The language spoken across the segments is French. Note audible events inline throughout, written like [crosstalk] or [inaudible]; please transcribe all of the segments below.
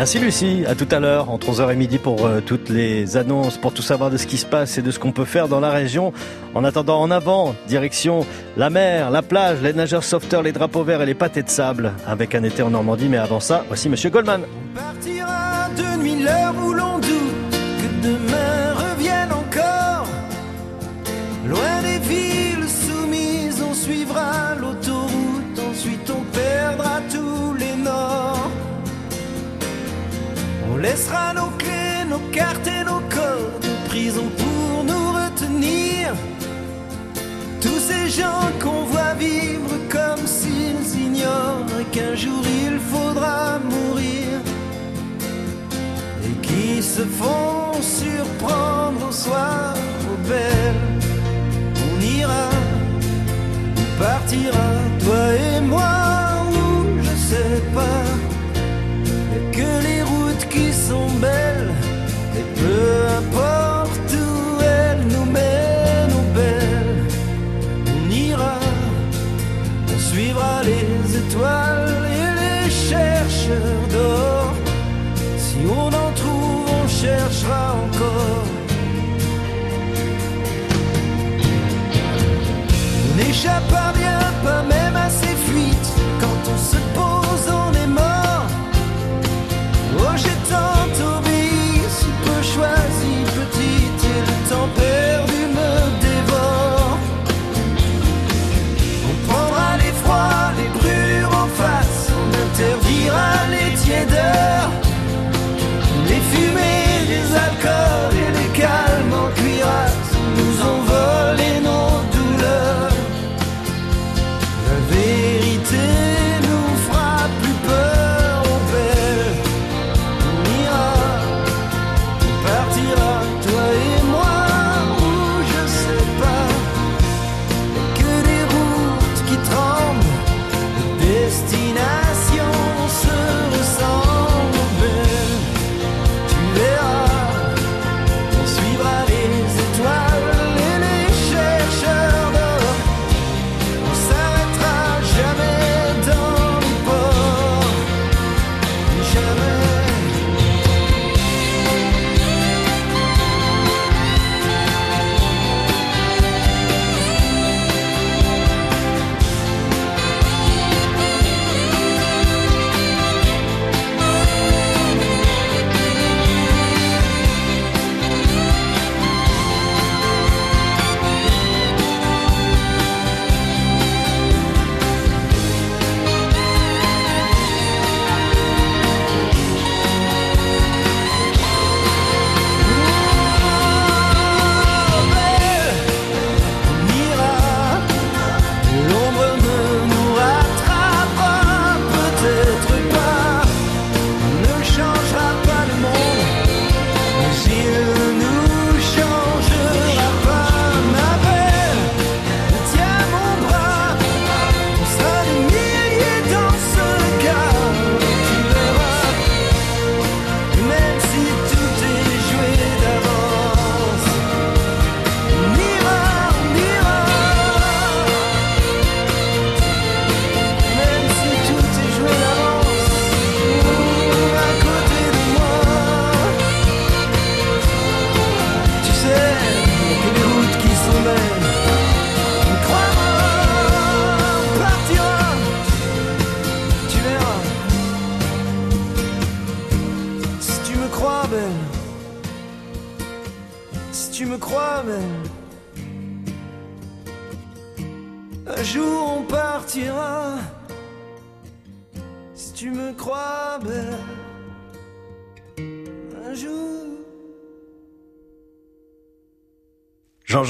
Merci Lucie, à tout à l'heure, entre 11h et midi pour euh, toutes les annonces, pour tout savoir de ce qui se passe et de ce qu'on peut faire dans la région. En attendant, en avant, direction la mer, la plage, les nageurs sauveteurs, les drapeaux verts et les pâtés de sable, avec un été en Normandie. Mais avant ça, voici Monsieur Goldman. On partira de nuit l'heure où l'on doute que demain revienne encore. Loin des villes soumises, on suivra l'autoroute, ensuite on perdra tous laissera nos clés, nos cartes et nos codes de prison pour nous retenir. Tous ces gens qu'on voit vivre comme s'ils ignorent qu'un jour il faudra mourir et qui se font surprendre au soir aux belles. On ira, on partira, toi et moi, ou je sais pas. Que les routes qui sont belles, et peu importe où elles nous mènent, aux belles. On ira, on suivra les étoiles et les chercheurs d'or. Si on en trouve, on cherchera encore. On n'échappe à rien, pas même à ces fuites. Quand on se pose,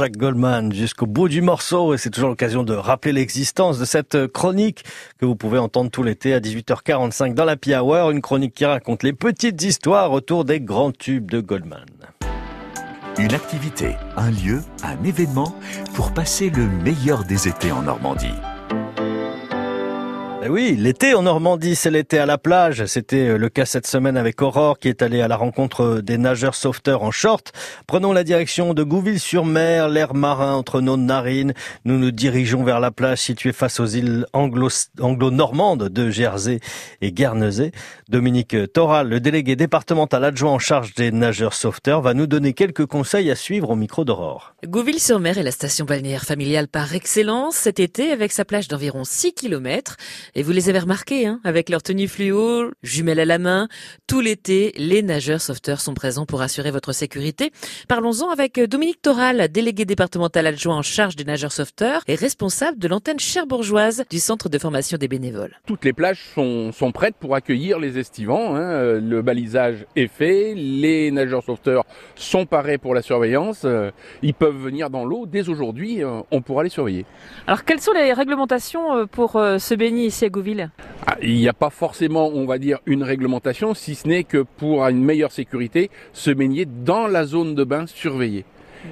Jean-Jacques Goldman jusqu'au bout du morceau et c'est toujours l'occasion de rappeler l'existence de cette chronique que vous pouvez entendre tout l'été à 18h45 dans la Hour, une chronique qui raconte les petites histoires autour des grands tubes de Goldman. Une activité, un lieu, un événement pour passer le meilleur des étés en Normandie. Oui, l'été en Normandie, c'est l'été à la plage. C'était euh, le cas cette semaine avec Aurore qui est allée à la rencontre des nageurs sauveteurs en short. Prenons la direction de Gouville-sur-Mer, l'air marin entre nos narines. Nous nous dirigeons vers la plage située face aux îles anglo-normandes de Jersey et Guernesey. Dominique Toral, le délégué départemental adjoint en charge des nageurs sauveteurs, va nous donner quelques conseils à suivre au micro d'Aurore. Gouville-sur-Mer est la station balnéaire familiale par excellence cet été avec sa plage d'environ 6 km. Et vous les avez remarqués, hein, avec leur tenue fluo, jumelles à la main. Tout l'été, les nageurs sauveteurs sont présents pour assurer votre sécurité. Parlons-en avec Dominique Toral, délégué départemental adjoint en charge des nageurs sauveteurs et responsable de l'antenne cherbourgeoise du centre de formation des bénévoles. Toutes les plages sont, sont prêtes pour accueillir les estivants. Hein. Le balisage est fait, les nageurs sauveteurs sont parés pour la surveillance. Ils peuvent venir dans l'eau dès aujourd'hui. On pourra les surveiller. Alors, quelles sont les réglementations euh, pour euh, se baigner ici? Ah, Il n'y a pas forcément, on va dire, une réglementation, si ce n'est que pour une meilleure sécurité, se baigner dans la zone de bain surveillée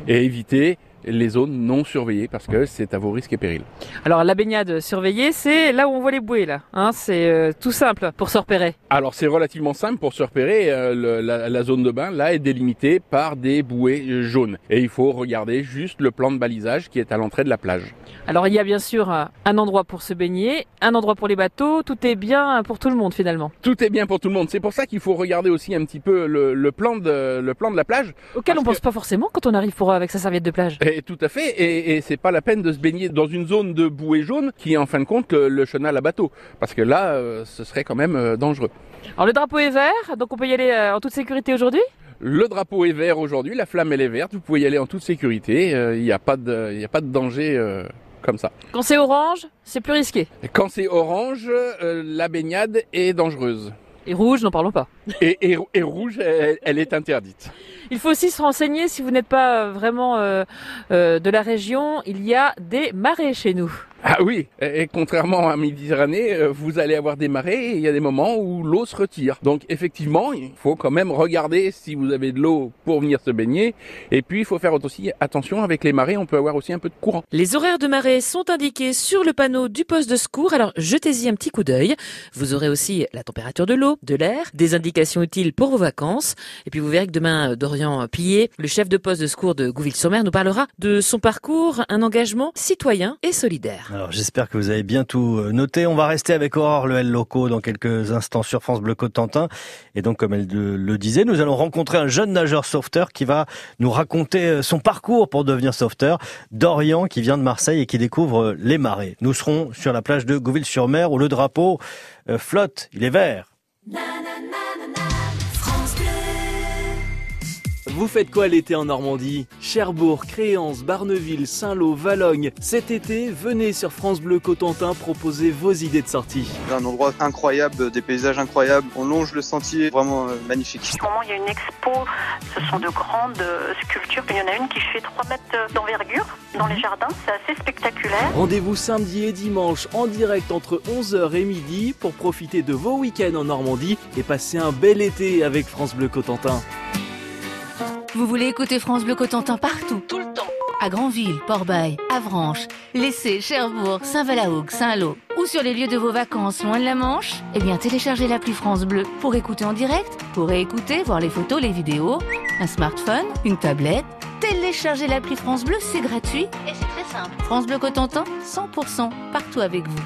et éviter les zones non surveillées parce que c'est à vos risques et périls. Alors la baignade surveillée, c'est là où on voit les bouées là. Hein, c'est euh, tout simple pour se repérer. Alors c'est relativement simple pour se repérer. Euh, la, zone de bain là est délimitée par des bouées jaunes et il faut regarder juste le plan de balisage qui est à l'entrée de la plage. Alors il y a bien sûr un endroit pour se baigner, un endroit pour les bateaux. Tout est bien pour tout le monde finalement. Tout est bien pour tout le monde. C'est pour ça qu'il faut regarder aussi un petit peu le, plan de le plan de la plage. Auquel on pense pas forcément quand on arrive pour avec sa serviette de plage tout à fait. Et, et c'est pas la peine de se baigner dans une zone de bouée jaune qui est en fin de compte le, chenal à bateau. Parce que là, euh, ce serait quand même euh, dangereux. Alors le drapeau est vert, donc on peut y aller euh, en toute sécurité aujourd'hui? Le drapeau est vert aujourd'hui, la flamme elle est verte, vous pouvez y aller en toute sécurité, il n'y a, pas de, a pas de danger comme ça. Quand c'est orange, c'est plus risqué. Quand c'est orange, la baignade est dangereuse. Et rouge, n'en parlons pas. Et, rouge, elle, est interdite. Il faut aussi se renseigner si vous n'êtes pas euh, vraiment euh, euh, de la région. Il y a des marais chez nous. Ah oui, et contrairement à Méditerranée, vous allez avoir des marées et il y a des moments où l'eau se retire. Donc effectivement, il faut quand même regarder si vous avez de l'eau pour venir se baigner. Et puis il faut faire aussi attention avec les marées, on peut avoir aussi un peu de courant. Les horaires de marée sont indiqués sur le panneau du poste de secours, alors jetez-y un petit coup d'œil. Vous aurez aussi la température de l'eau, de l'air, des indications utiles pour vos vacances. Et puis vous verrez que demain, Dorian Pillet, le chef de poste de secours de Gouville-sur-Mer, nous parlera de son parcours, un engagement citoyen et solidaire. Alors j'espère que vous avez bien tout euh, noté. On va rester avec Aurore le L Loco dans quelques instants sur France Bleu Cotentin. Et donc comme elle le disait, nous allons rencontrer un jeune nageur sauveteur qui va nous raconter euh, son parcours pour devenir sauveteur. Dorian qui vient de Marseille et qui découvre euh, les marais. Nous serons sur la plage de Gouville-sur-Mer où le drapeau flotte, il est vert. Vous faites quoi l'été en Normandie? Cherbourg, Créance, Barneville, Saint-Lô, Valogne. Cet été, venez sur France Bleu Cotentin proposer vos idées de sortie. Un endroit incroyable, des paysages incroyables. On longe le sentier, vraiment euh, magnifique. En ce moment, il y a une expo. Ce sont de grandes euh, sculptures. Il y en a une qui fait 3 mètres d'envergure dans les jardins. C'est assez spectaculaire. Rendez-vous samedi et dimanche en direct entre 11h et midi pour profiter de vos week-ends en Normandie et passer un bel été avec France Bleu Cotentin. Vous voulez écouter France Bleu Cotentin partout, tout le temps À Granville, Port-Bail, Avranches, Lessé, Cherbourg, Saint-Valahougue, Saint-Lô ou sur les lieux de vos vacances loin de la Manche Eh bien, téléchargez l'appli France Bleu pour écouter en direct, pour écouter, voir les photos, les vidéos, un smartphone, une tablette. Téléchargez l'appli France Bleu, c'est gratuit et c'est très simple. France Bleu Cotentin, 100% partout avec vous.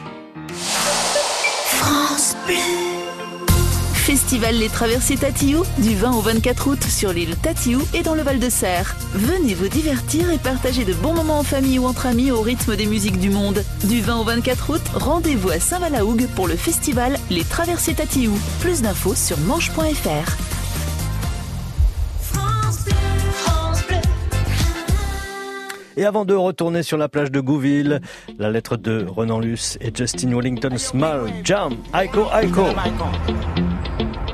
France Bleu Festival Les Traversées Tatiou du 20 au 24 août sur l'île Tatiou et dans le Val de Serre. Venez vous divertir et partager de bons moments en famille ou entre amis au rythme des musiques du monde. Du 20 au 24 août, rendez-vous à Saint-Valahougue pour le festival Les Traversées Tatiou. Plus d'infos sur manche.fr. Et avant de retourner sur la plage de Gouville, la lettre de Renan Luce et Justin Wellington Small Jam Aiko Aiko.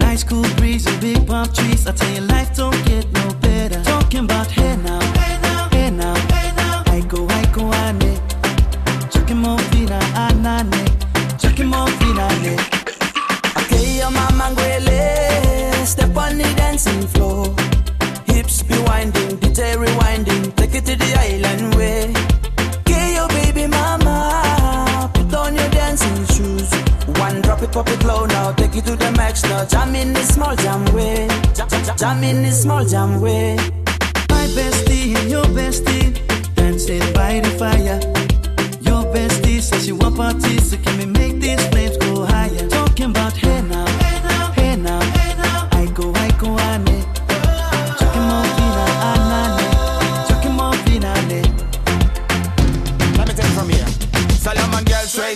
Nice cool breeze and big palm trees. I tell you, life don't get no better. Talking about hey now, hey now, hey now, hey now. I go, I go, I ne. Chucking more fina, anane. Chucking more fina, ne. Okay, your mama ngwele, step on the dancing floor. Hips be winding, DJ rewinding, take it to the island way. Drop it, pop it low now, take it to the max now. Jam in the small jam way, jam, in the small jam way. My bestie and your bestie dancing by the fire. Your bestie says she want parties, so can we make these flames go higher? Talking about hey now,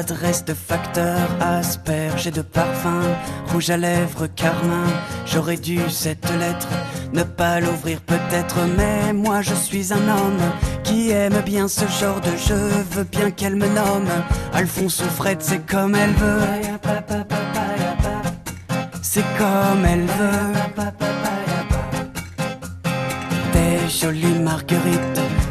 Maladresse de facteur, asperge et de parfum, rouge à lèvres, carmin. J'aurais dû cette lettre ne pas l'ouvrir peut-être, mais moi je suis un homme qui aime bien ce genre de jeu. Veux bien qu'elle me nomme Alphonse ou Fred, c'est comme elle veut. C'est comme elle veut. Des jolies marguerites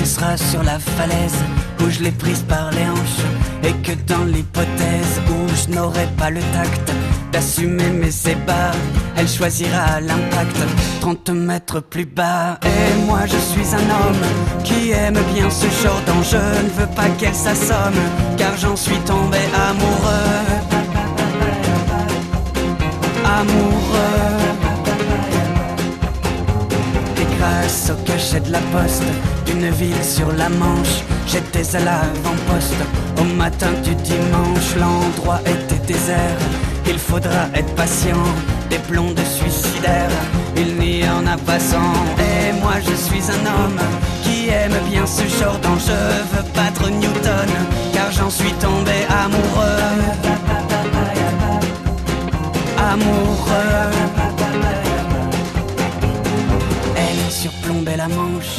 elle sera sur la falaise où je l'ai prise par les hanches. Et que dans l'hypothèse où je n'aurai pas le tact d'assumer mes ébats, elle choisira l'impact 30 mètres plus bas. Et moi je suis un homme qui aime bien ce genre d'enjeu. Ne veux pas qu'elle s'assomme, car j'en suis tombé amoureux. Amoureux. Et grâce au cachet de la poste d'une ville sur la Manche, j'étais à l'avant-poste. Au matin du dimanche, l'endroit était désert. Il faudra être patient, des plombs de suicidaires. Il n'y en a pas cent. Et moi je suis un homme qui aime bien ce genre d'enjeu. Veux battre Newton, car j'en suis tombé amoureux. Amoureux. Elle surplombait la manche.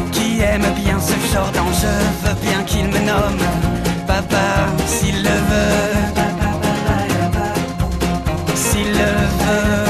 qui aime bien ce genre d'enjeu. Veux bien qu'il me nomme papa s'il le veut. S'il le veut.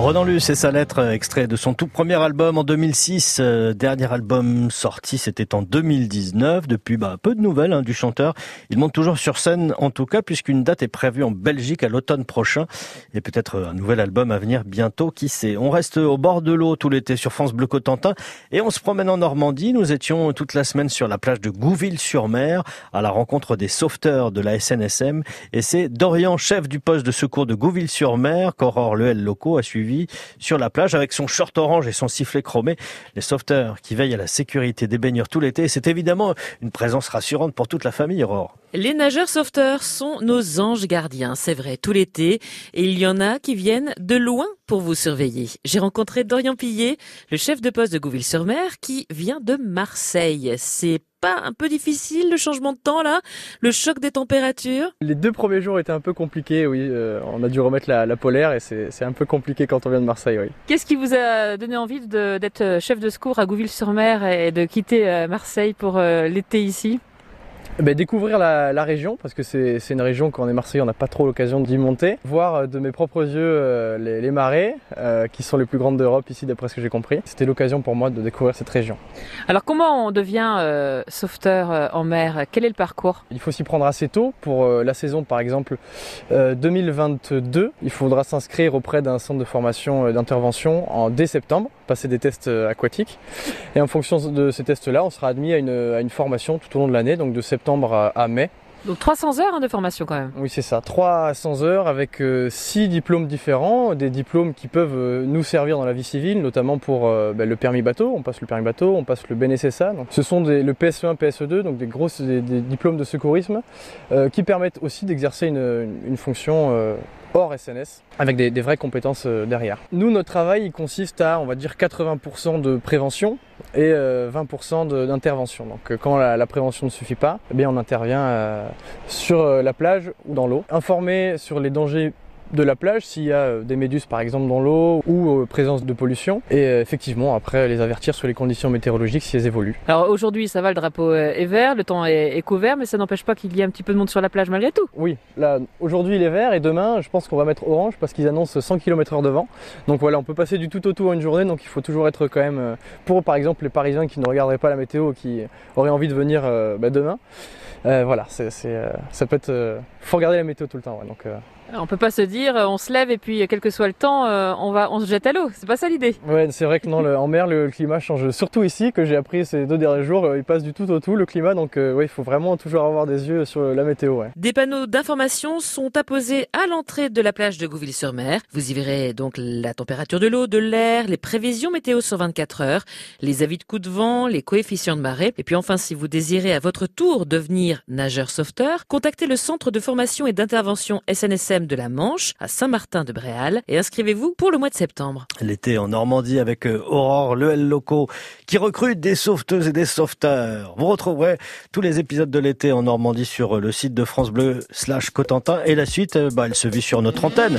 Ronan Luce et sa lettre, euh, extrait de son tout premier album en 2006. Euh, dernier album sorti, c'était en 2019. Depuis, bah, peu de nouvelles hein, du chanteur. Il monte toujours sur scène, en tout cas, puisqu'une date est prévue en Belgique à l'automne prochain. Et peut-être euh, un nouvel album à venir bientôt, qui sait. On reste au bord de l'eau tout l'été sur France Bleu Cotentin. Et on se promène en Normandie. Nous étions toute la semaine sur la plage de Gouville-sur-Mer, à la rencontre des sauveteurs de la SNSM. Et c'est Dorian, chef du poste de secours de Gouville-sur-Mer, qu'Aurore Lehel Loco a suivi sur la plage avec son short orange et son sifflet chromé. Les sauveteurs qui veillent à la sécurité des baigneurs tout l'été. C'est évidemment une présence rassurante pour toute la famille, Aurore. Les nageurs sauveteurs sont nos anges gardiens, c'est vrai, tout l'été. Et il y en a qui viennent de loin pour vous surveiller. J'ai rencontré Dorian Pillet, le chef de poste de Gouville-sur-Mer, qui vient de Marseille. C'est pas un peu difficile le changement de temps là? Le choc des températures? Les deux premiers jours étaient un peu compliqués, oui. Euh, on a dû remettre la, la polaire et c'est un peu compliqué quand on vient de Marseille, oui. Qu'est-ce qui vous a donné envie d'être chef de secours à Gouville-sur-Mer et de quitter euh, Marseille pour euh, l'été ici? Ben, découvrir la, la, région, parce que c'est une région, quand on est Marseillais, on n'a pas trop l'occasion d'y monter. Voir euh, de mes propres yeux euh, les, les, marées, euh, qui sont les plus grandes d'Europe ici, d'après ce que j'ai compris. C'était l'occasion pour moi de découvrir cette région. Alors comment on devient euh, sauveteur en mer? Quel est le parcours? Il faut s'y prendre assez tôt. Pour la saison, par exemple, 2022, il faudra s'inscrire auprès d'un centre de formation d'intervention en dès septembre, passer des tests aquatiques. Et en fonction de ces tests-là, on sera admis à une, à une formation tout au long de l'année, donc de septembre à, mai. Donc 300 heures hein, de formation quand même. Oui c'est ça, 300 heures avec 6 euh, diplômes différents, des diplômes qui peuvent euh, nous servir dans la vie civile, notamment pour euh, ben, le permis bateau, on passe le permis bateau, on passe le BNSSA. Donc, ce sont des, le PSE1, PSE2, donc des grosses des, des diplômes de secourisme qui permettent aussi d'exercer une, une, fonction hors SNS, avec des, vraies compétences euh, derrière. Nous, notre travail, il consiste à, on va dire, 80% de prévention et 20% euh, d'intervention. Donc, euh, quand la, la, prévention ne suffit pas, eh bien, on intervient sur la plage ou dans l'eau. Informer sur les dangers de la plage s'il y a euh, des méduses par exemple dans l'eau ou euh, présence de pollution et euh, effectivement après les avertir sur les conditions météorologiques si elles évoluent. Alors aujourd'hui ça va, le drapeau est vert, le temps est, couvert mais ça n'empêche pas qu'il y ait un petit peu de monde sur la plage malgré tout. Oui, là aujourd'hui il est vert et demain je pense qu'on va mettre orange parce qu'ils annoncent 100 km heure de vent. Donc voilà on peut passer du tout au tout en une journée donc il faut toujours être quand même pour par exemple les parisiens qui ne regarderaient pas la météo qui auraient envie de venir bah, demain. Euh, voilà, c'est, ça peut être. faut regarder la météo tout le temps. Ouais, donc, on peut pas se dire on se lève et puis quel que soit le temps, euh, on va, on se jette à l'eau. C'est pas ça l'idée. Ouais, c'est vrai que non, le, en mer le, climat change. Surtout ici que j'ai appris ces deux derniers jours, euh, il passe du tout au tout le climat. Donc euh, oui, il faut vraiment toujours avoir des yeux sur la météo. Ouais. Des panneaux d'information sont apposés à l'entrée de la plage de Gouville-sur-Mer. Vous y verrez donc la température de l'eau, de l'air, les prévisions météo sur 24 heures, les avis de coup de vent, les coefficients de marée. Et puis enfin, si vous désirez à votre tour devenir nageur sauveteur, contactez le centre de formation et d'intervention SNSM de la Manche à Saint-Martin-de-Bréal et inscrivez-vous pour le mois de septembre. L'été en Normandie avec euh, Aurore Lehel Loco qui recrute des sauveteuses et des sauveteurs. Vous retrouverez tous les épisodes de l'été en Normandie sur euh, le site de France Bleu slash Cotentin et la suite, euh, bah, elle se vit sur notre antenne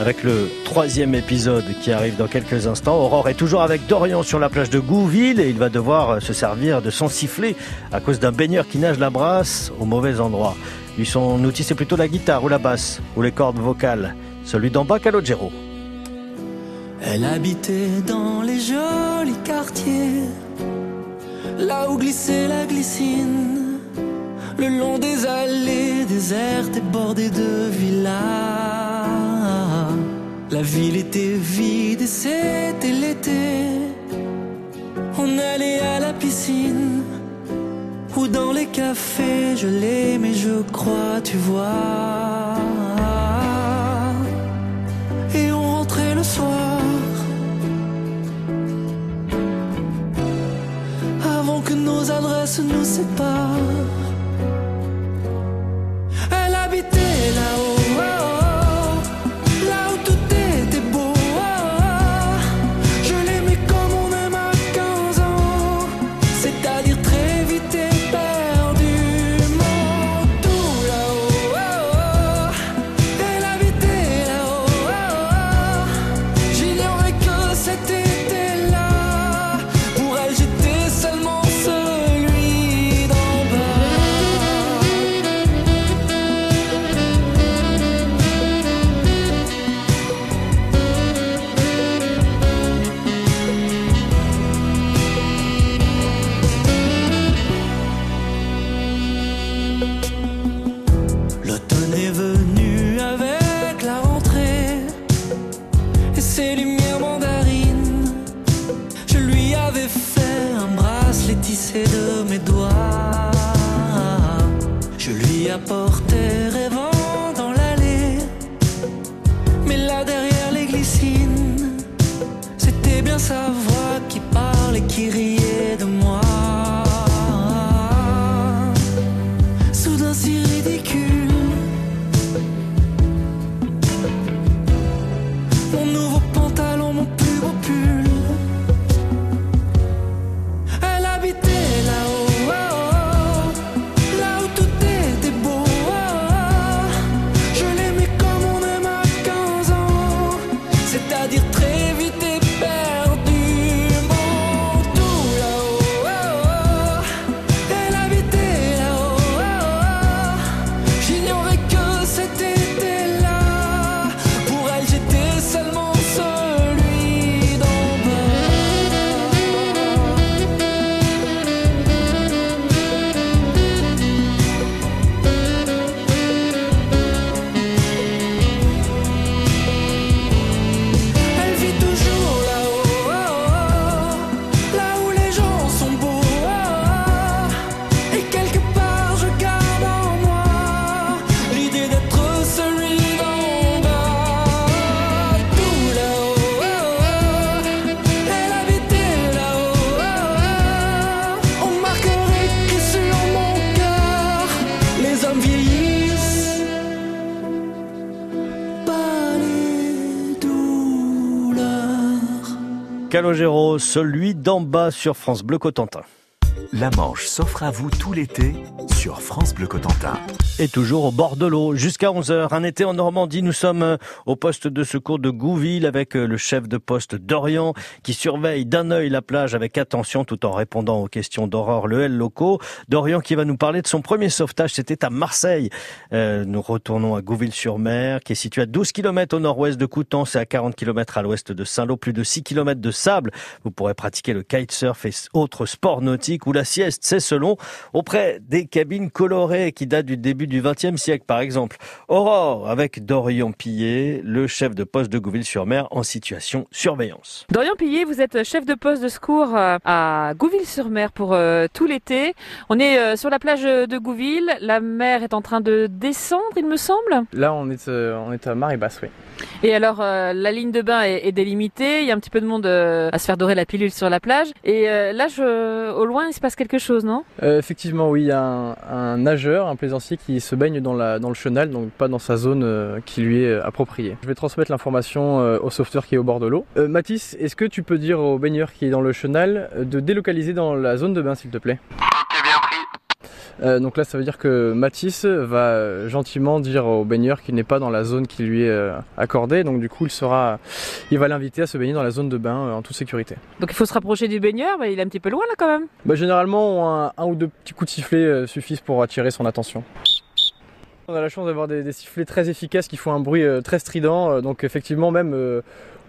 avec le troisième épisode qui arrive dans quelques instants. Aurore est toujours avec Dorian sur la plage de Gouville et il va devoir se servir de son sifflet à cause d'un baigneur qui nage la brasse au mauvais endroit. Lui, son outil, c'est plutôt la guitare ou la basse ou les cordes vocales. Celui d'en bas, Calogero. Elle habitait dans les jolis quartiers, là où glissait la glycine, le long des allées désertes et bordées de villas. La ville était vide et c'était l'été. On allait à la piscine ou dans les cafés, je l'aimais, je crois, tu vois. Et on rentrait le soir. Avant que nos adresses nous séparent. Elle habitait là-haut, Calogero, celui d'en bas sur France Bleu Cotentin. La Manche s'offre à vous tout l'été sur France Bleu Cotentin. Et toujours au bord de l'eau, jusqu'à 11h. Un été en Normandie, nous sommes euh, au poste de secours de Gouville avec euh, le chef de poste Dorian qui surveille d'un œil la plage avec attention tout en répondant aux questions d'Aurore Lehel locaux. Dorian qui va nous parler de son premier sauvetage, c'était à Marseille. Euh, nous retournons à Gouville-sur-Mer qui est situé à 12 km au nord-ouest de Coutances et à 40 km à l'ouest de Saint-Lô, plus de 6 km de sable. Vous pourrez pratiquer le kitesurf et autres sports nautiques ou la sieste, c'est selon, auprès des cabines colorées qui datent du début du XXe siècle, par exemple. Aurore, avec Dorian Pillet, le chef de poste de Gouville-sur-Mer en situation surveillance. Dorian Pillet, vous êtes chef de poste de secours euh, à Gouville-sur-Mer pour euh, tout l'été. On est euh, sur la plage de Gouville. La mer est en train de descendre, il me semble. Là, on est, on est à marée basse, oui. Et alors, la ligne de bain est, est, délimitée. Il y a un petit peu de monde à se faire dorer la pilule sur la plage. Et là, je, au loin, il se passe quelque chose, non? Euh, Effectivement, oui. Il y a un, un, nageur, un plaisancier qui se baigne dans, la, dans le chenal, donc pas dans sa zone euh, qui lui est appropriée. Je vais transmettre l'information euh, au sauveteur qui est au bord de l'eau. Euh, Mathis, est-ce que tu peux dire au baigneur qui est dans le chenal de délocaliser dans la zone de bain, s'il te plaît? Euh, donc là, ça veut dire que Matisse va gentiment dire au baigneur qu'il n'est pas dans la zone qui lui est euh, accordée. Donc du coup, il sera, il va l'inviter à se baigner dans la zone de bain euh, en toute sécurité. Donc il faut se rapprocher du baigneur, mais il est un petit peu loin là quand même. Bah, généralement, un, un ou deux petits coups de sifflet suffisent pour attirer son attention. On a la chance d'avoir des, des, sifflets très efficaces qui font un bruit très strident. donc effectivement, même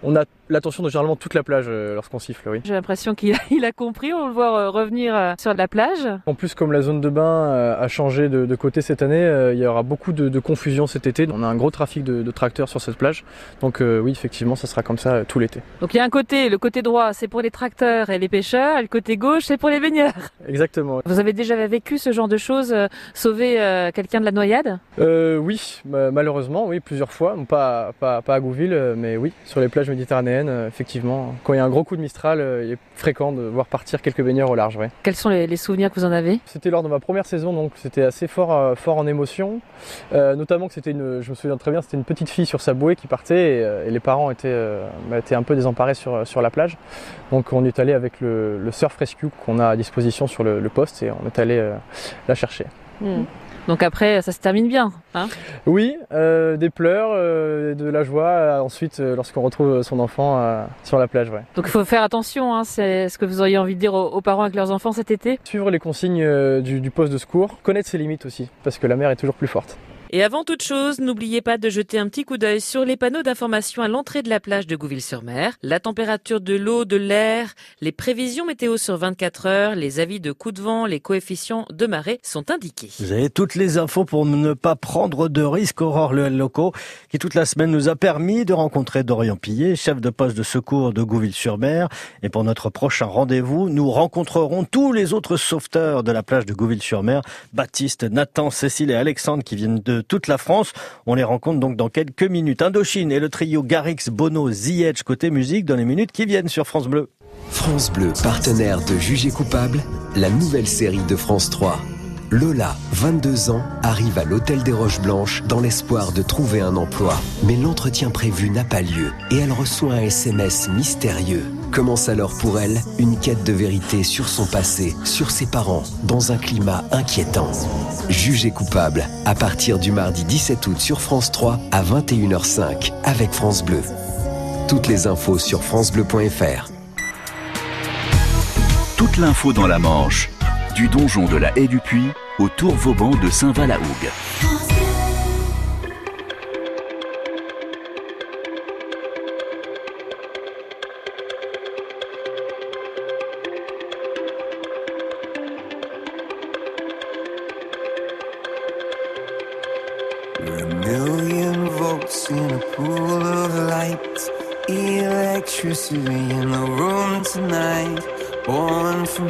on a l'attention de généralement toute la plage euh, lorsqu'on siffle, oui. J'ai l'impression qu'il [laughs] a, compris, on le voit euh, revenir euh, sur la plage. En plus, comme la zone de bain a changé de, de côté cette année, il y aura beaucoup de, de, confusion cet été. On a un gros trafic de, de tracteurs sur cette plage. Donc oui, effectivement, ça sera comme ça tout l'été. Donc il y a un côté, le côté droit, c'est pour les tracteurs et les pêcheurs, et le côté gauche, c'est pour les baigneurs. Exactement. Vous avez déjà vécu ce genre de choses, sauver quelqu'un de la noyade? Euh, Oui, malheureusement, oui, plusieurs fois. Pas, pas, pas à Gouville, mais oui, sur les plages méditerranéennes, euh, effectivement. Quand il y a un gros coup de Mistral, euh, il est fréquent de voir partir quelques baigneurs au large. Ouais. Quels sont les, les, souvenirs que vous en avez? C'était lors de ma première saison, donc c'était assez fort, euh, fort en émotion. Euh, notamment que c'était une, je me souviens très bien, c'était une petite fille sur sa bouée qui partait et, et les parents étaient, euh, étaient un peu désemparés sur, sur la plage. Donc on est allé avec le, le surf rescue qu'on a à disposition sur le, le, poste et on est allé la chercher. Mmh. Donc après, ça se termine bien. Hein oui, euh, des pleurs, euh, de la joie. Euh, ensuite, lorsqu'on retrouve son enfant sur la plage, ouais. Donc il faut faire attention. Hein, c'est ce que vous auriez envie de dire aux, aux, parents avec leurs enfants cet été? Suivre les consignes du, du poste de secours, connaître ses limites aussi, parce que la mer est toujours plus forte. Et avant toute chose, n'oubliez pas de jeter un petit coup d'œil sur les panneaux d'information à l'entrée de la plage de Gouville-sur-Mer, la température de l'eau, de l'air, les prévisions météo sur 24 heures, les avis de coups de vent, les coefficients de marée sont indiqués. Vous avez toutes les infos pour ne pas prendre de risques. Aurore Le Loco, qui toute la semaine nous a permis de rencontrer Dorian Pillet, chef de poste de secours de Gouville-sur-Mer. Et pour notre prochain rendez-vous, nous rencontrerons tous les autres sauveteurs de la plage de Gouville-sur-Mer, Baptiste, Nathan, Cécile et Alexandre qui viennent de toute la France. On les rencontre donc dans quelques minutes. Indochine et le trio Garrix, Bono, Ziyech côté musique dans les minutes qui viennent sur France Bleu. France Bleu, partenaire de Jugé coupable, la nouvelle série de France 3. Lola, 22 ans, arrive à l'hôtel des Roches Blanches dans l'espoir de trouver un emploi. Mais l'entretien prévu n'a pas lieu et elle reçoit un SMS mystérieux. Commence alors pour elle une quête de vérité sur son passé, sur ses parents, dans un climat inquiétant. Jugé coupable, à partir du mardi 17 août sur France 3 à 21h05 avec France Bleu. Toutes les infos sur francebleu.fr. Toute l'info dans la Manche du donjon de la Haie du Puy au Tour Vauban de Saint-Val-à-Hougue.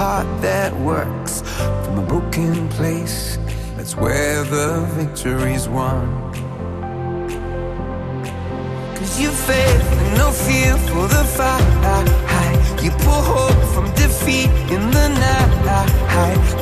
heart that works from a broken place. That's where the victory's won. Cause you faith and no fear for the fight. You pull hope from defeat in the night.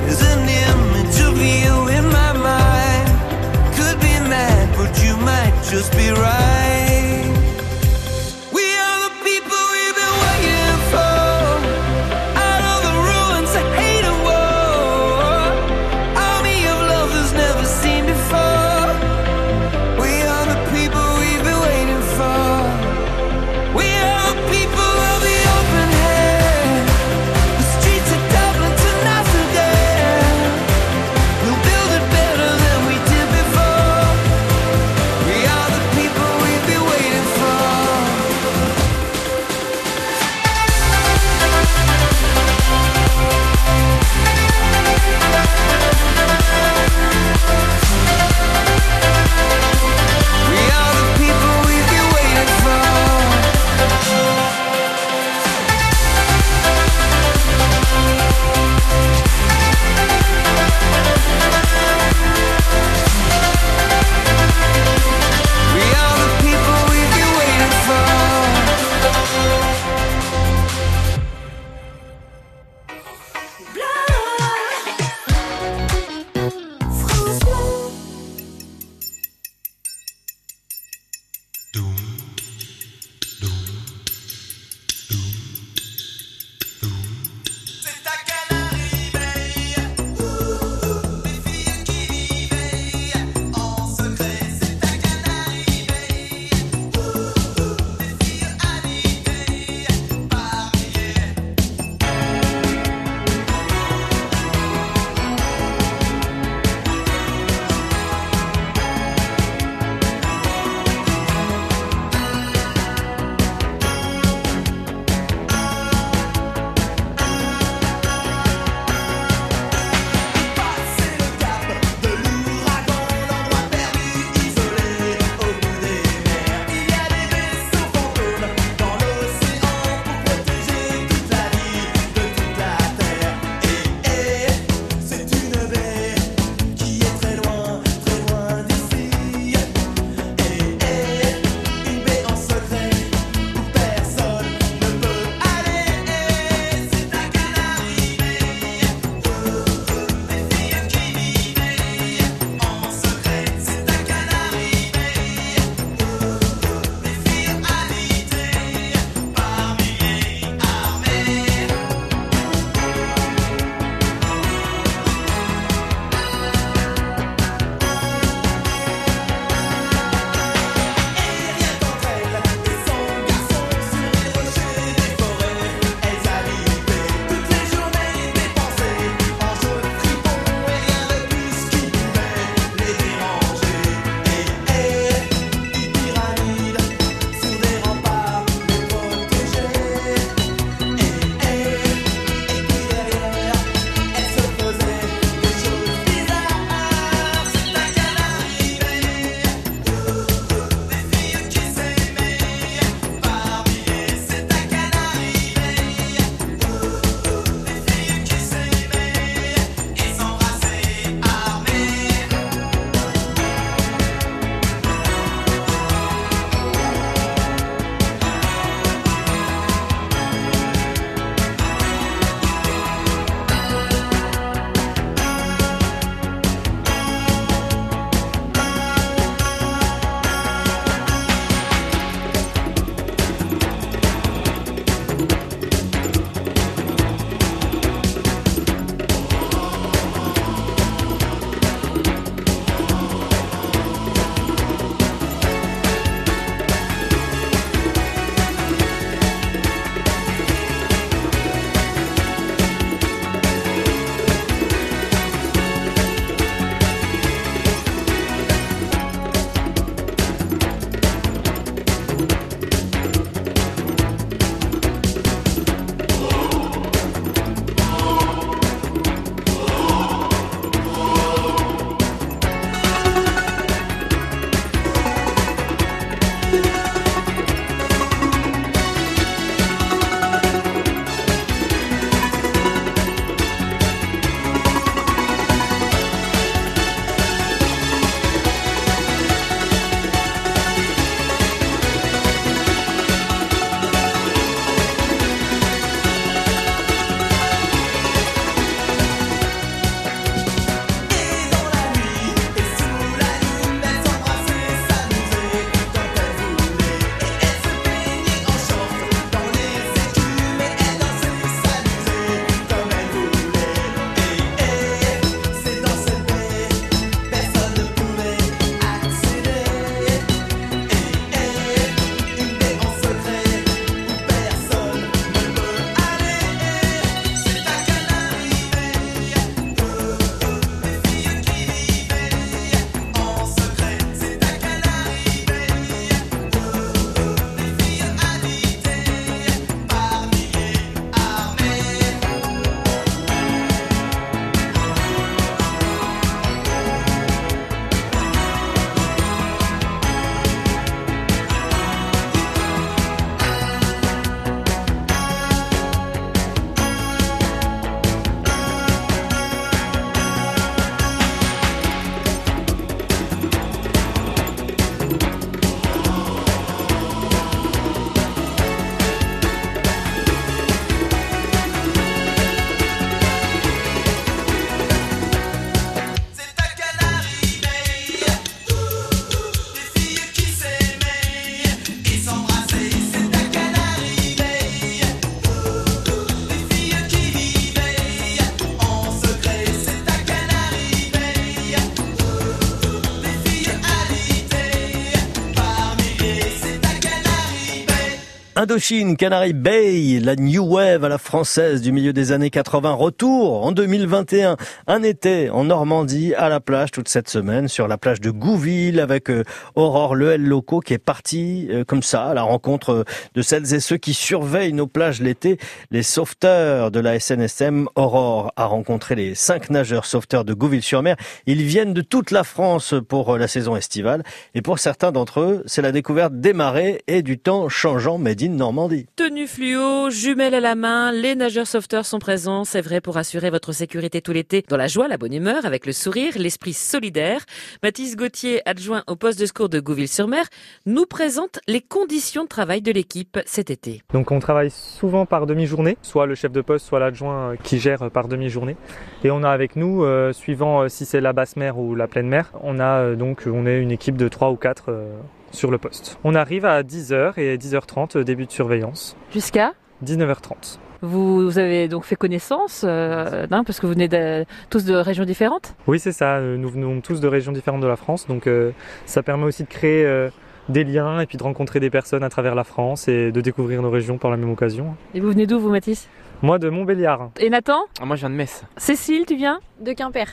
Indochine, Canary Bay, la New Wave à la française du milieu des années 80. Retour en 2021, un été en Normandie, à la plage toute cette semaine, sur la plage de Gouville avec euh, Aurore Lehel Loco qui est partie euh, comme ça à la rencontre euh, de celles et ceux qui surveillent nos plages l'été. Les sauveteurs de la SNSM, Aurore a rencontré les cinq nageurs sauveteurs de Gouville-sur-Mer. Ils viennent de toute la France pour la saison estivale et pour certains d'entre eux, c'est la découverte des marées et du temps changeant made in Normandie. Tenue fluo, jumelles à la main, les nageurs sauveteurs sont présents, c'est vrai, pour assurer votre sécurité tout l'été dans la joie, la bonne humeur, avec le sourire, l'esprit solidaire. Mathis Gauthier, adjoint au poste de secours de Gouville-sur-Mer, nous présente les conditions de travail de l'équipe cet été. Donc on travaille souvent par demi-journée, soit le chef de poste, soit l'adjoint euh, qui gère par demi-journée. Et on a avec nous, euh, suivant euh, si c'est la basse mer ou la pleine mer, on a euh, donc on est une équipe de 3 ou 4 euh, sur le poste. On arrive à 10h et 10h30 euh, début de surveillance. Jusqu'à 19h30. Vous avez donc fait connaissance, euh, hein, parce que vous venez de- tous de régions différentes? Oui, c'est ça. euh, Nous venons tous de régions différentes de la France, donc euh, ça permet aussi de créer euh, des liens et puis de rencontrer des personnes à travers la France et de découvrir nos régions par la même occasion. Et vous venez d'où, vous, Mathis? Moi, de Montbéliard. Et Nathan? Ah, Moi, je viens de Metz. Cécile, tu viens? De Quimper.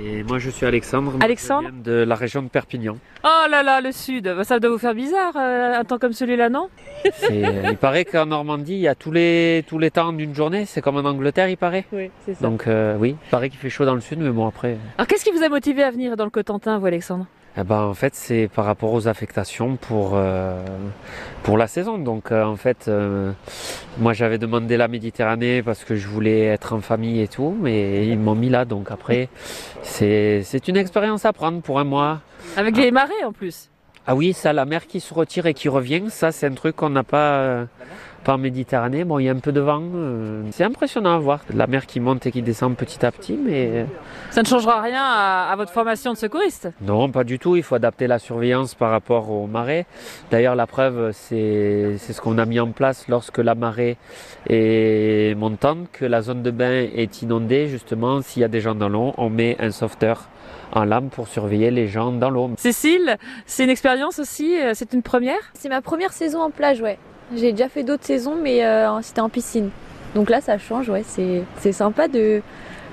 Et moi, je suis Alexandre. Alexandre Je viens de la région de Perpignan. Oh là là, le sud Bah, Ça doit vous faire bizarre, euh, un temps comme celui-là, non euh, [laughs] il paraît qu'en Normandie, il y a tous les, tous les temps d'une journée. C'est comme en Angleterre, il paraît. Oui, c'est ça. Donc, euh, oui, il paraît qu'il fait chaud dans le sud, mais bon, après. Alors, qu'est-ce qui vous a motivé à venir dans le Cotentin, vous, Alexandre? Eh ben, en fait, c'est par rapport aux affectations pour, euh, pour la saison. Donc, euh, en fait, euh, moi, j'avais demandé la Méditerranée parce que je voulais être en famille et tout, mais ils m'ont mis là. Donc, après, c'est c'est une expérience à prendre pour un mois. Avec les marées, en plus Ah oui, ça, la mer qui se retire et qui revient, ça, c'est un truc qu'on n'a pas, euh, pas en Méditerranée. Bon, il y a un peu de vent. euh, c'est impressionnant à voir. La mer qui monte et qui descend petit à petit, mais euh, Ça ne changera rien à, à votre formation de secouriste? Non, pas du tout. Il faut adapter la surveillance par rapport aux marées. D'ailleurs, la preuve, c'est c'est ce qu'on a mis en place lorsque la marée est montante, que la zone de bain est inondée. Justement, s'il y a des gens dans l'eau, on met un sauveteur en lame pour surveiller les gens dans l'eau. Cécile, c'est une expérience aussi, euh, c'est une première? C'est ma première saison en plage, ouais. J'ai déjà fait d'autres saisons, mais euh, c'était en piscine. Donc là, ça change, ouais. C'est c'est sympa de.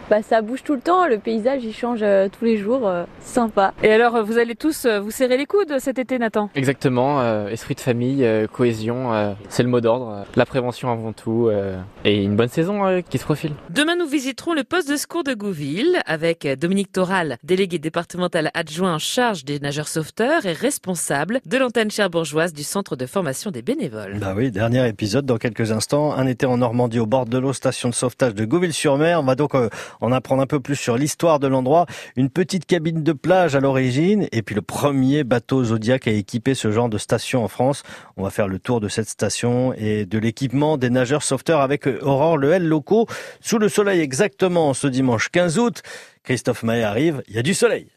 Bah, ça bouge tout le temps, le paysage il change euh, tous les jours, euh, sympa. Et alors, euh, vous allez tous euh, vous serrer les coudes cet été, Nathan? Exactement, euh, esprit de famille, euh, cohésion, euh, c'est le mot d'ordre. la prévention avant tout euh, et une bonne saison euh, qui se profile. Demain, nous visiterons le poste de secours de Gouville avec Dominique Toral, délégué départemental adjoint en charge des nageurs sauveteurs et responsable de l'antenne cherbourgeoise du centre de formation des bénévoles. Bah oui, dernier épisode dans quelques instants. Un été en Normandie au bord de l'eau, station de sauvetage de Gouville-sur-Mer. On va donc euh, en apprendre un peu plus sur l'histoire de l'endroit. Une petite cabine de plage à l'origine et puis le premier bateau Zodiac à équiper ce genre de station en France. On va faire le tour de cette station et de l'équipement des nageurs sauveteurs avec Aurore Lehel locaux sous le soleil exactement ce dimanche 15 août. Christophe Maé arrive, il y a du soleil.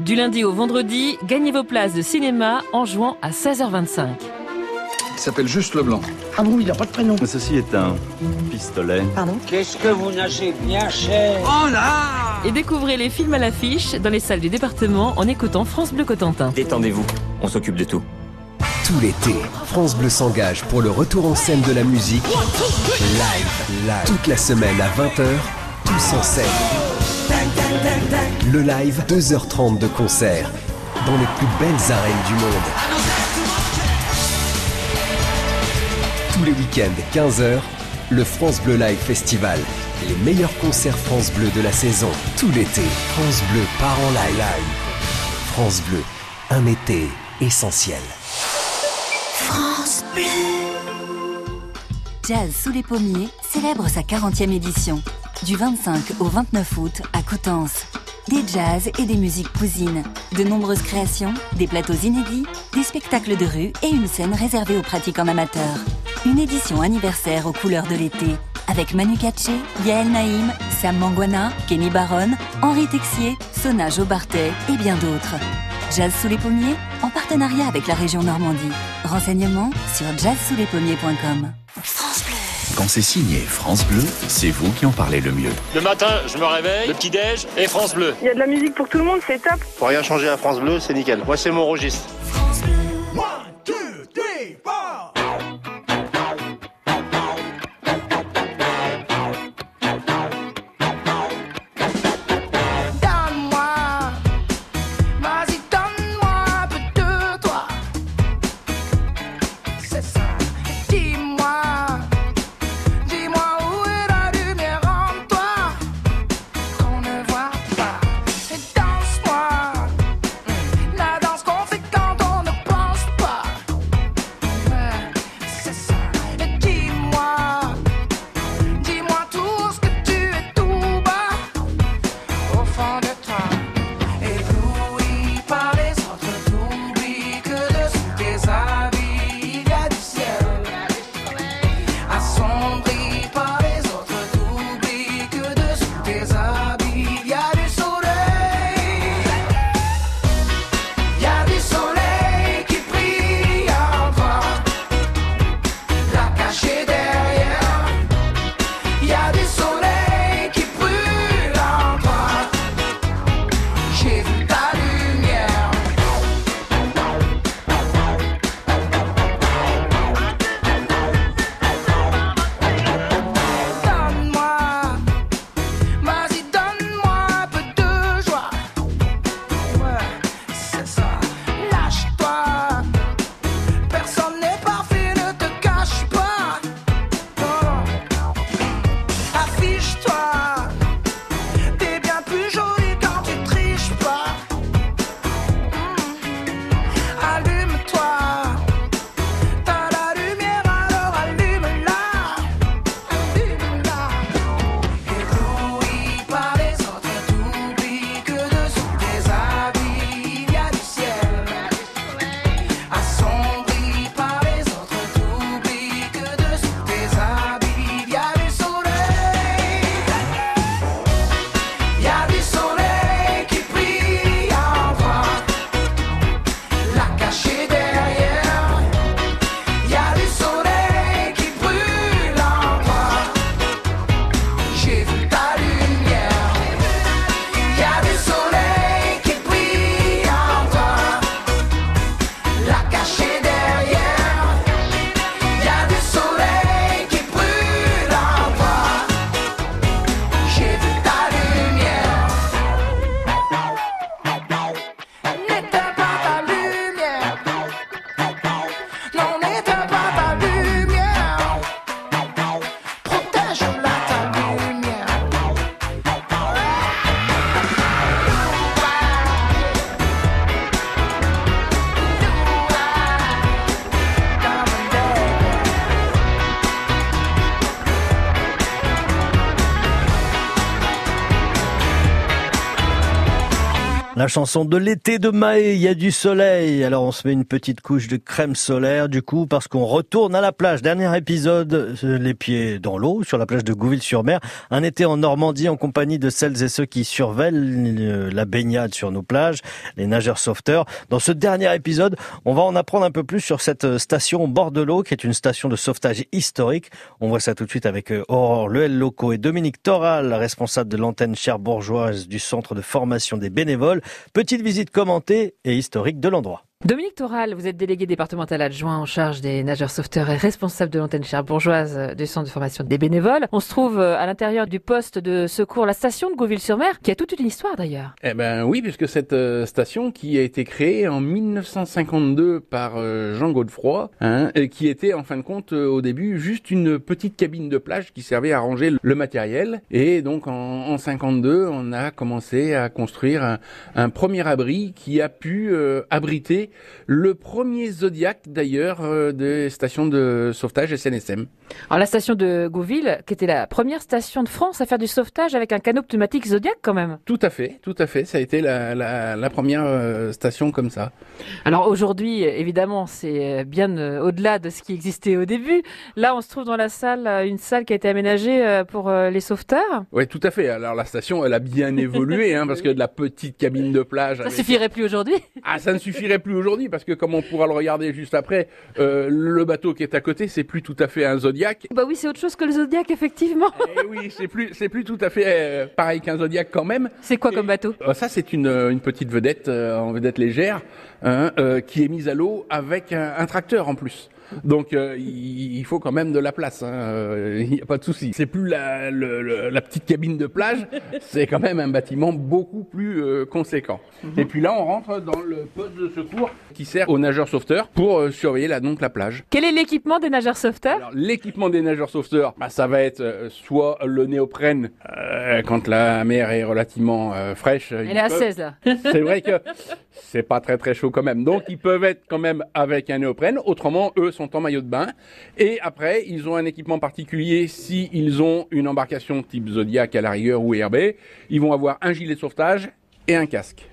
Du lundi au vendredi, gagnez vos places de cinéma en jouant à 16h25. Il s'appelle Juste Leblanc. Ah bon, il n'a pas de prénom. Ceci est un pistolet. Pardon Qu'est-ce que vous nagez bien cher Oh là Et découvrez les films à l'affiche dans les salles du département en écoutant France Bleu Cotentin. Détendez-vous, on s'occupe de tout. Tout l'été, France Bleu s'engage pour le retour en scène de la musique. Live, live. Toute la semaine à 20h, tous en scène. Le live, 2h30 de concert, dans les plus belles arènes du monde. Tous les week-ends, 15h, le France Bleu Live Festival. Les meilleurs concerts France Bleu de la saison. Tout l'été, France Bleu part en live. France Bleu, un été essentiel. France Bleu. Jazz sous les pommiers célèbre sa 40e édition. Du 25 au 29 août à Coutances. Des jazz et des musiques cousines. De nombreuses créations, des plateaux inédits, des spectacles de rue et une scène réservée aux pratiquants amateurs. Une édition anniversaire aux couleurs de l'été. Avec Manu Katché, Yael Naïm, Sam Mangwana, Kenny Baron, Henri Texier, Sona Jobartet et bien d'autres. Jazz sous les pommiers en partenariat avec la région Normandie. Renseignements sur jazzsouslespommiers.com. Quand c'est signé France Bleu, c'est vous qui en parlez le mieux. Le matin, je me réveille, le petit-déj et France Bleu. Il y a de la musique pour tout le monde, c'est top. Faut rien changer à France Bleu, c'est nickel. Moi, c'est mon registre. Chanson de l'été de Maé, il y a du soleil. Alors on se met une petite couche de crème solaire du coup parce qu'on retourne à la plage. Dernier épisode, euh, les pieds dans l'eau sur la plage de Gouville-sur-Mer. Un été en Normandie en compagnie de celles et ceux qui surveillent euh, la baignade sur nos plages, les nageurs sauveteurs. Dans ce dernier épisode, on va en apprendre un peu plus sur cette station au bord de l'eau qui est une station de sauvetage historique. On voit ça tout de suite avec euh, Aurore Leuel Loco et Dominique Toral, responsable de l'antenne cherbourgeoise du centre de formation des bénévoles. Petite visite commentée et historique de l'endroit. Dominique Toral, vous êtes délégué départemental adjoint en charge des nageurs sauveteurs et responsable de l'antenne cherbourgeoise du centre de formation des bénévoles. On se trouve euh, à l'intérieur du poste de secours, la station de Gauville-sur-Mer, qui a toute une histoire d'ailleurs. Eh ben oui, puisque cette euh, station qui a été créée en 1952 par euh, Jean Godefroy, hein, et qui était en fin de compte au début juste une petite cabine de plage qui servait à ranger le matériel. Et donc en, en 52, on a commencé à construire un premier abri qui a pu abriter le premier Zodiac d'ailleurs euh, des stations de sauvetage SNSM. Alors la station de Gouville, qui était la première station de France à faire du sauvetage avec un canot pneumatique Zodiac quand même. Tout à fait, tout à fait. Ça a été la, la, la première euh, station comme ça. Alors aujourd'hui, évidemment, c'est bien euh, au-delà de ce qui existait au début. Là, on se trouve dans la salle, une salle qui a été aménagée pour les sauveteurs. Oui, tout à fait. Alors la station, elle a bien [laughs] évolué, hein, parce que de la petite cabine de plage. Ça avec... suffirait plus aujourd'hui. Ah, ça ne suffirait plus aujourd'hui parce que comme on pourra le regarder juste après, euh, le bateau qui est à côté, c'est plus tout à fait un Zodiac. Bah oui, c'est autre chose que le Zodiac effectivement. Et oui, c'est plus c'est plus tout à fait euh, pareil qu'un Zodiac quand même. C'est quoi comme bateau? euh, Ça, c'est une, une petite vedette en vedette légère hein, qui est mise à l'eau avec un, un tracteur en plus. Donc euh, il faut quand même de la place, hein. il n'y a pas de souci. C'est plus la, le, la, petite cabine de plage, c'est quand même un bâtiment beaucoup plus euh, conséquent. -hmm. Et puis là, on rentre dans le poste de secours qui sert aux nageurs sauveteurs pour euh, surveiller la, donc la plage. Quel est l'équipement des nageurs sauveteurs? L'équipement des nageurs sauveteurs, bah, ça va être soit le néoprène quand la mer est relativement fraîche. Elle est à 16 là. c'est vrai que c'est pas très très chaud quand même. Donc ils peuvent être quand même avec un néoprène. Autrement, eux sont en maillot de bain. Et après, ils ont un équipement particulier si ils ont une embarcation type Zodiac à la rigueur ou ERB. Ils vont avoir un gilet de sauvetage et un casque.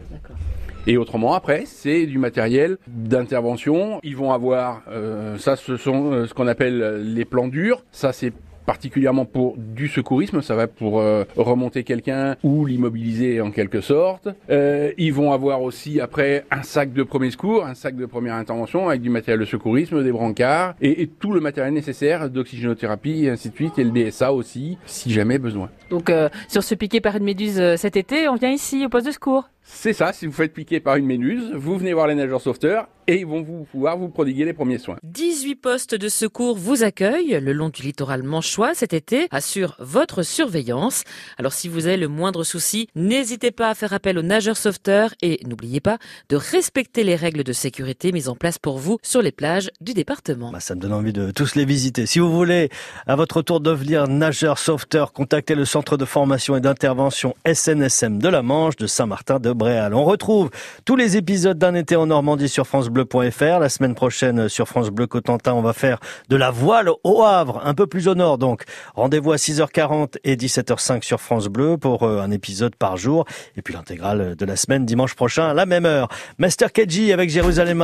Et autrement, après, c'est du matériel d'intervention. Ils vont avoir, euh, ça, ce sont euh, ce qu'on appelle les plans durs. Ça, c'est particulièrement pour du secourisme, ça va pour euh, remonter quelqu'un ou l'immobiliser en quelque sorte. Euh, ils vont avoir aussi après un sac de premier secours, un sac de première intervention avec du matériel de secourisme, des brancards et, tout le matériel nécessaire d'oxygénothérapie et ainsi de suite et le DSA aussi si jamais besoin. Donc euh, sur ce piqué par une méduse cet été, on vient ici au poste de secours c'est ça, si vous faites piquer par une méduse, vous venez voir les nageurs sauveteurs et ils vont vous pouvoir vous prodiguer les premiers soins. 18 postes de secours vous accueillent le long du littoral manchois cet été, assurent votre surveillance. Alors si vous avez le moindre souci, n'hésitez pas à faire appel aux nageurs sauveteurs et n'oubliez pas de respecter les règles de sécurité mises en place pour vous sur les plages du département. Bah, ça me donne envie de tous les visiter. Si vous voulez à votre tour devenir nageur sauveteur, contactez le centre de formation et d'intervention SNSM de la Manche de Saint-Martin de On retrouve tous les épisodes d'un été en Normandie sur francebleu.fr. La semaine prochaine sur France Bleu Cotentin, on va faire de la voile au Havre, un peu plus au nord donc. Rendez-vous à 6h40 et 17h05 sur France Bleu pour un épisode par jour. Et puis l'intégrale de la semaine dimanche prochain à la même heure. Master Keji avec Jérusalem.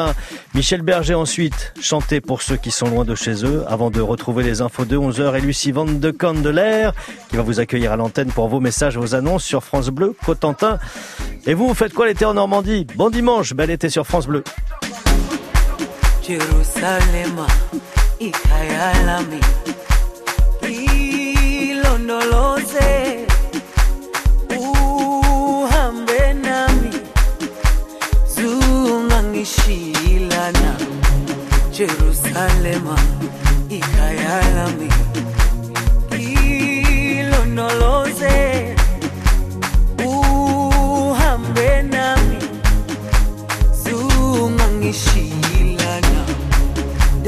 Michel Berger ensuite, chanter pour ceux qui sont loin de chez eux avant de retrouver les infos de 11h et Lucie Van de Candeler qui va vous accueillir à l'antenne pour vos messages, vos annonces sur France Bleu Cotentin. Et vous, vous faites quoi l'été en Normandie Bon dimanche, bel été sur France Bleu. Zungangishilana Jerusalema ikhayalami ilondoloze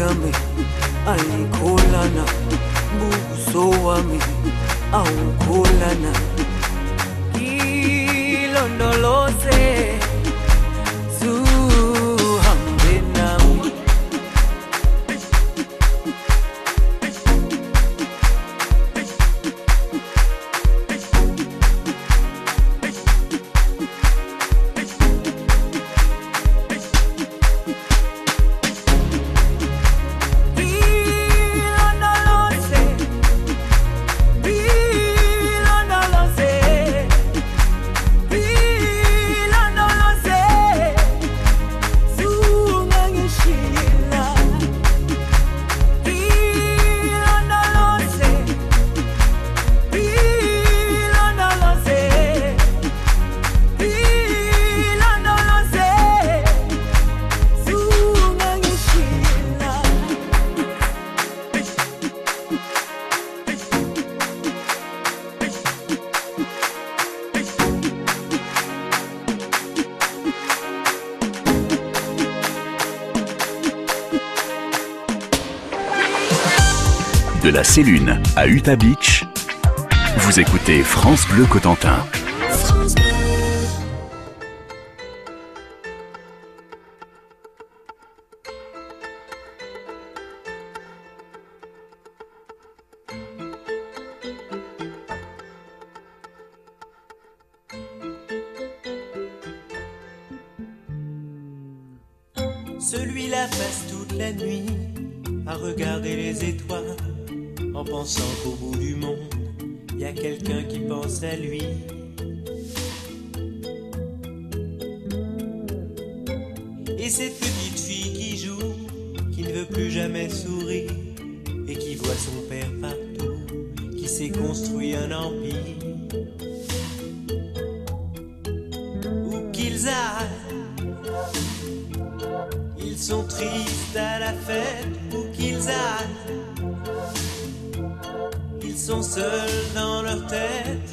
yami ayikholana buso wami awukholana. Ilondoloze Célune à Utah Beach, vous écoutez France Bleu Cotentin. Celui-là passe toute la nuit à regarder les étoiles en pensant qu'au bout du monde, il y a quelqu'un qui pense à lui. Et cette petite fille qui joue, qui ne veut plus jamais sourire et qui voit son père partout, qui s'est construit un empire. Où qu'ils aillent, ils sont tristes à la fête où qu'ils aillent. Sont seuls dans leur tête.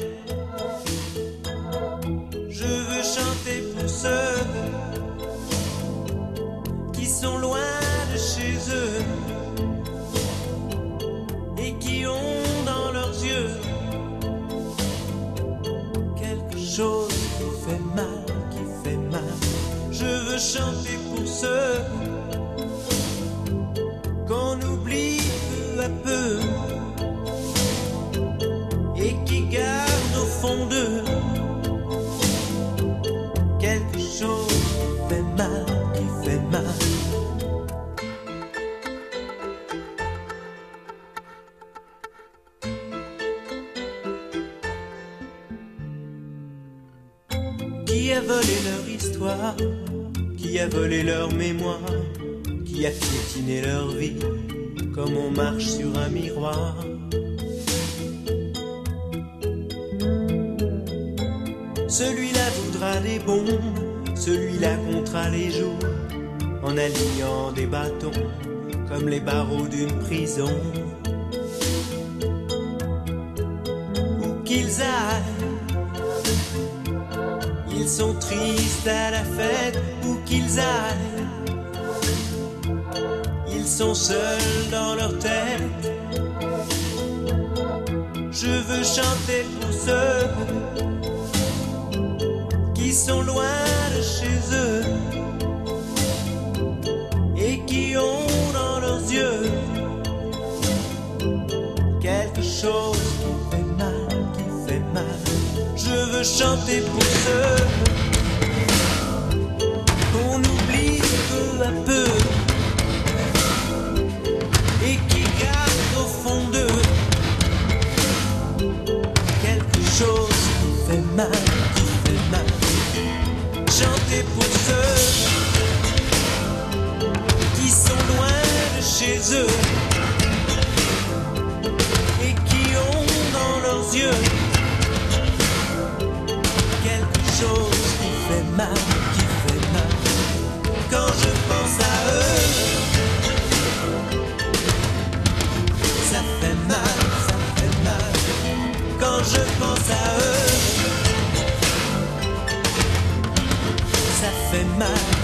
Celui-là comptera les jours En alignant des bâtons Comme les barreaux d'une prison Où qu'ils aillent ils sont tristes à la fête où qu'ils aillent. Ils sont seuls dans leur tête. Je veux chanter pour ceux qui sont loin de chez eux et qui ont dans leurs yeux quelque chose qui fait mal, qui fait mal. Je veux chanter pour ceux qu'on oublie peu à peu et qui gardent au fond d'eux quelque chose qui fait mal, pour ceux qui sont loin de chez eux et qui ont dans leurs yeux quelque chose qui fait mal, qui fait mal. Quand je pense à eux, ça fait mal, ça fait mal. Quand je pense à eux, ça fait mal,